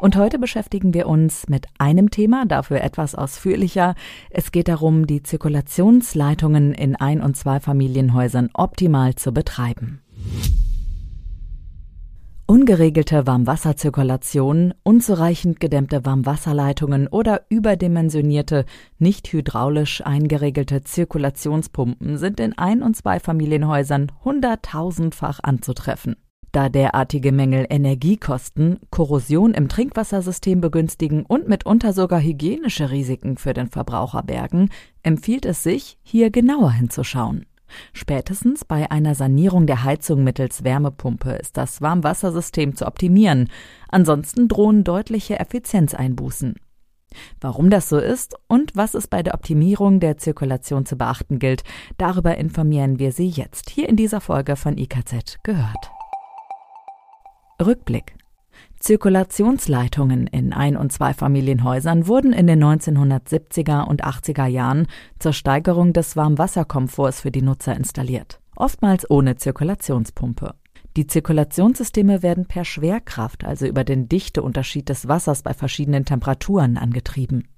Und heute beschäftigen wir uns mit einem Thema, dafür etwas ausführlicher. Es geht darum, die Zirkulationsleitungen in Ein- und Zweifamilienhäusern optimal zu betreiben. Ungeregelte Warmwasserzirkulation, unzureichend gedämmte Warmwasserleitungen oder überdimensionierte, nicht hydraulisch eingeregelte Zirkulationspumpen sind in Ein- und Zweifamilienhäusern hunderttausendfach anzutreffen. Da derartige Mängel Energiekosten, Korrosion im Trinkwassersystem begünstigen und mitunter sogar hygienische Risiken für den Verbraucher bergen, empfiehlt es sich, hier genauer hinzuschauen. Spätestens bei einer Sanierung der Heizung mittels Wärmepumpe ist das Warmwassersystem zu optimieren, ansonsten drohen deutliche Effizienzeinbußen. Warum das so ist und was es bei der Optimierung der Zirkulation zu beachten gilt, darüber informieren wir Sie jetzt hier in dieser Folge von IKZ gehört. Rückblick. Zirkulationsleitungen in Ein- und Zweifamilienhäusern wurden in den 1970er und 80er Jahren zur Steigerung des Warmwasserkomforts für die Nutzer installiert, oftmals ohne Zirkulationspumpe. Die Zirkulationssysteme werden per Schwerkraft, also über den Dichteunterschied des Wassers bei verschiedenen Temperaturen, angetrieben.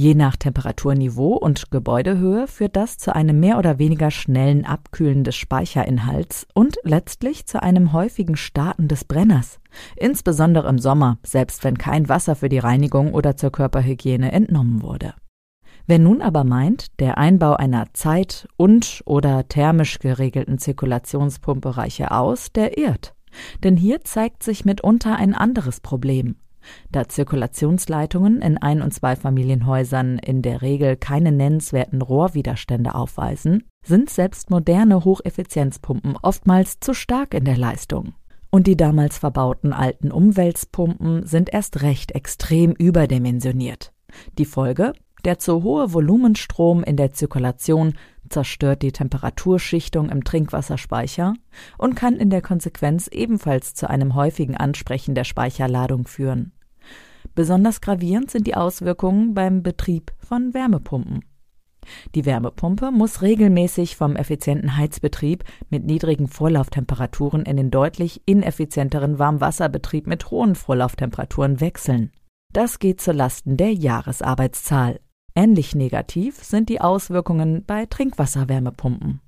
Je nach Temperaturniveau und Gebäudehöhe führt das zu einem mehr oder weniger schnellen Abkühlen des Speicherinhalts und letztlich zu einem häufigen Starten des Brenners, insbesondere im Sommer, selbst wenn kein Wasser für die Reinigung oder zur Körperhygiene entnommen wurde. Wer nun aber meint, der Einbau einer zeit- und oder thermisch geregelten Zirkulationspumpe reiche aus, der irrt. Denn hier zeigt sich mitunter ein anderes Problem. Da Zirkulationsleitungen in Ein- und Zweifamilienhäusern in der Regel keine nennenswerten Rohrwiderstände aufweisen, sind selbst moderne Hocheffizienzpumpen oftmals zu stark in der Leistung. Und die damals verbauten alten Umwälzpumpen sind erst recht extrem überdimensioniert. Die Folge? Der zu hohe Volumenstrom in der Zirkulation zerstört die Temperaturschichtung im Trinkwasserspeicher und kann in der Konsequenz ebenfalls zu einem häufigen Ansprechen der Speicherladung führen. Besonders gravierend sind die Auswirkungen beim Betrieb von Wärmepumpen. Die Wärmepumpe muss regelmäßig vom effizienten Heizbetrieb mit niedrigen Vorlauftemperaturen in den deutlich ineffizienteren Warmwasserbetrieb mit hohen Vorlauftemperaturen wechseln. Das geht zu Lasten der Jahresarbeitszahl. Ähnlich negativ sind die Auswirkungen bei Trinkwasserwärmepumpen.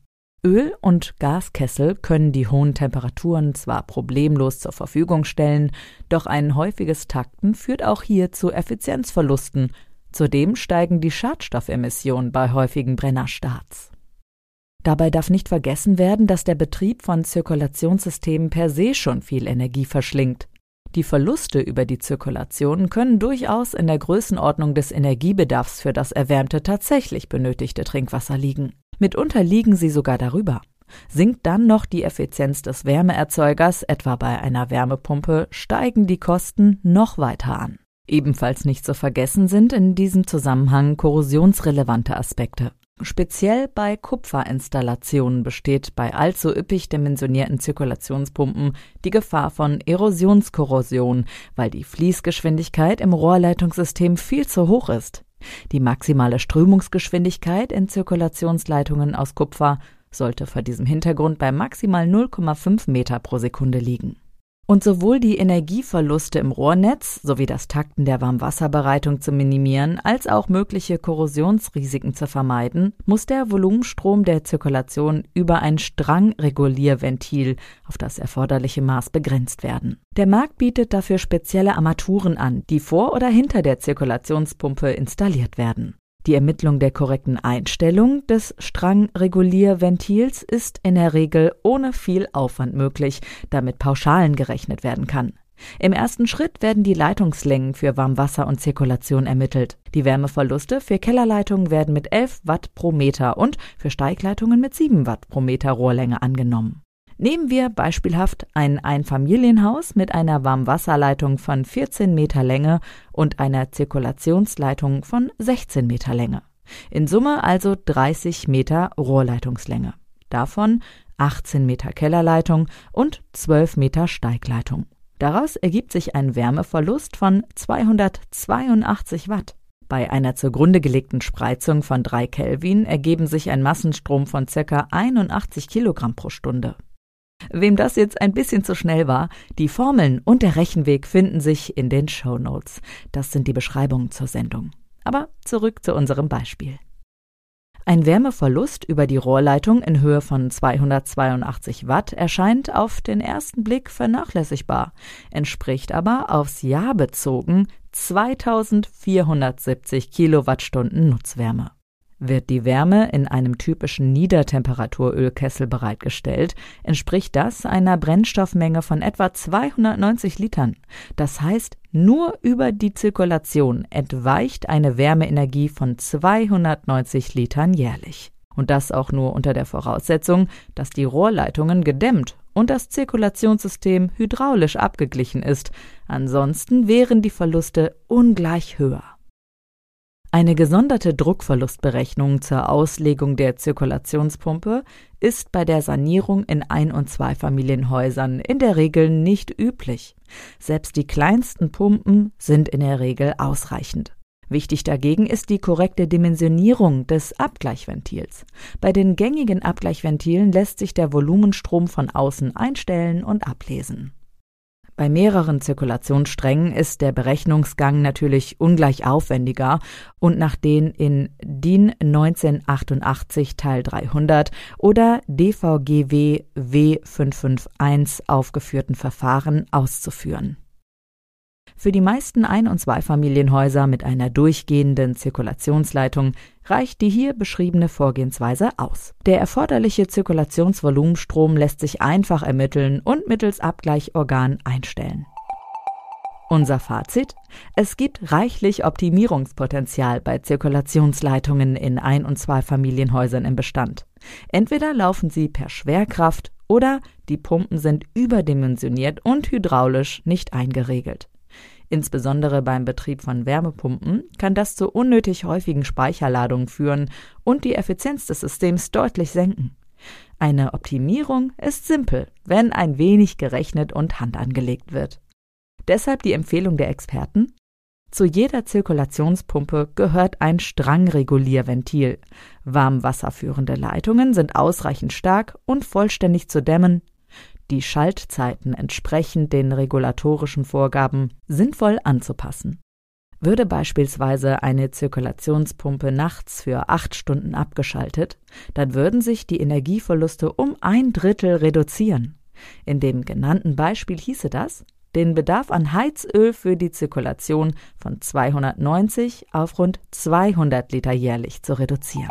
Öl- und Gaskessel können die hohen Temperaturen zwar problemlos zur Verfügung stellen, doch ein häufiges Takten führt auch hier zu Effizienzverlusten. Zudem steigen die Schadstoffemissionen bei häufigen Brennerstarts. Dabei darf nicht vergessen werden, dass der Betrieb von Zirkulationssystemen per se schon viel Energie verschlingt. Die Verluste über die Zirkulation können durchaus in der Größenordnung des Energiebedarfs für das erwärmte tatsächlich benötigte Trinkwasser liegen. Mitunter liegen sie sogar darüber. Sinkt dann noch die Effizienz des Wärmeerzeugers, etwa bei einer Wärmepumpe, steigen die Kosten noch weiter an. Ebenfalls nicht zu vergessen sind in diesem Zusammenhang korrosionsrelevante Aspekte. Speziell bei Kupferinstallationen besteht bei allzu üppig dimensionierten Zirkulationspumpen die Gefahr von Erosionskorrosion, weil die Fließgeschwindigkeit im Rohrleitungssystem viel zu hoch ist. Die maximale Strömungsgeschwindigkeit in Zirkulationsleitungen aus Kupfer sollte vor diesem Hintergrund bei maximal 0,5 Meter pro Sekunde liegen. Und sowohl die Energieverluste im Rohrnetz sowie das Takten der Warmwasserbereitung zu minimieren, als auch mögliche Korrosionsrisiken zu vermeiden, muss der Volumenstrom der Zirkulation über ein Strangregulierventil auf das erforderliche Maß begrenzt werden. Der Markt bietet dafür spezielle Armaturen an, die vor oder hinter der Zirkulationspumpe installiert werden. Die Ermittlung der korrekten Einstellung des Strangregulierventils ist in der Regel ohne viel Aufwand möglich, damit Pauschalen gerechnet werden kann. Im ersten Schritt werden die Leitungslängen für Warmwasser und Zirkulation ermittelt. Die Wärmeverluste für Kellerleitungen werden mit 11 Watt pro Meter und für Steigleitungen mit 7 Watt pro Meter Rohrlänge angenommen. Nehmen wir beispielhaft ein Einfamilienhaus mit einer Warmwasserleitung von 14 Meter Länge und einer Zirkulationsleitung von 16 Meter Länge. In Summe also 30 Meter Rohrleitungslänge. Davon 18 Meter Kellerleitung und 12 Meter Steigleitung. Daraus ergibt sich ein Wärmeverlust von 282 Watt. Bei einer zugrunde gelegten Spreizung von 3 Kelvin ergeben sich ein Massenstrom von ca. 81 Kilogramm pro Stunde. Wem das jetzt ein bisschen zu schnell war, die Formeln und der Rechenweg finden sich in den Show Notes. Das sind die Beschreibungen zur Sendung. Aber zurück zu unserem Beispiel. Ein Wärmeverlust über die Rohrleitung in Höhe von 282 Watt erscheint auf den ersten Blick vernachlässigbar, entspricht aber aufs Jahr bezogen 2470 Kilowattstunden Nutzwärme. Wird die Wärme in einem typischen Niedertemperaturölkessel bereitgestellt, entspricht das einer Brennstoffmenge von etwa 290 Litern. Das heißt, nur über die Zirkulation entweicht eine Wärmeenergie von 290 Litern jährlich. Und das auch nur unter der Voraussetzung, dass die Rohrleitungen gedämmt und das Zirkulationssystem hydraulisch abgeglichen ist. Ansonsten wären die Verluste ungleich höher. Eine gesonderte Druckverlustberechnung zur Auslegung der Zirkulationspumpe ist bei der Sanierung in Ein- und Zweifamilienhäusern in der Regel nicht üblich. Selbst die kleinsten Pumpen sind in der Regel ausreichend. Wichtig dagegen ist die korrekte Dimensionierung des Abgleichventils. Bei den gängigen Abgleichventilen lässt sich der Volumenstrom von außen einstellen und ablesen. Bei mehreren Zirkulationssträngen ist der Berechnungsgang natürlich ungleich aufwendiger und nach den in DIN 1988 Teil 300 oder DVGW W551 aufgeführten Verfahren auszuführen. Für die meisten Ein- und Zweifamilienhäuser mit einer durchgehenden Zirkulationsleitung reicht die hier beschriebene Vorgehensweise aus. Der erforderliche Zirkulationsvolumenstrom lässt sich einfach ermitteln und mittels Abgleichorgan einstellen. Unser Fazit? Es gibt reichlich Optimierungspotenzial bei Zirkulationsleitungen in Ein- und Zweifamilienhäusern im Bestand. Entweder laufen sie per Schwerkraft oder die Pumpen sind überdimensioniert und hydraulisch nicht eingeregelt. Insbesondere beim Betrieb von Wärmepumpen kann das zu unnötig häufigen Speicherladungen führen und die Effizienz des Systems deutlich senken. Eine Optimierung ist simpel, wenn ein wenig gerechnet und Hand angelegt wird. Deshalb die Empfehlung der Experten, zu jeder Zirkulationspumpe gehört ein Strangregulierventil. Warmwasserführende Leitungen sind ausreichend stark und vollständig zu dämmen, die Schaltzeiten entsprechend den regulatorischen Vorgaben sinnvoll anzupassen. Würde beispielsweise eine Zirkulationspumpe nachts für acht Stunden abgeschaltet, dann würden sich die Energieverluste um ein Drittel reduzieren. In dem genannten Beispiel hieße das, den Bedarf an Heizöl für die Zirkulation von 290 auf rund 200 Liter jährlich zu reduzieren.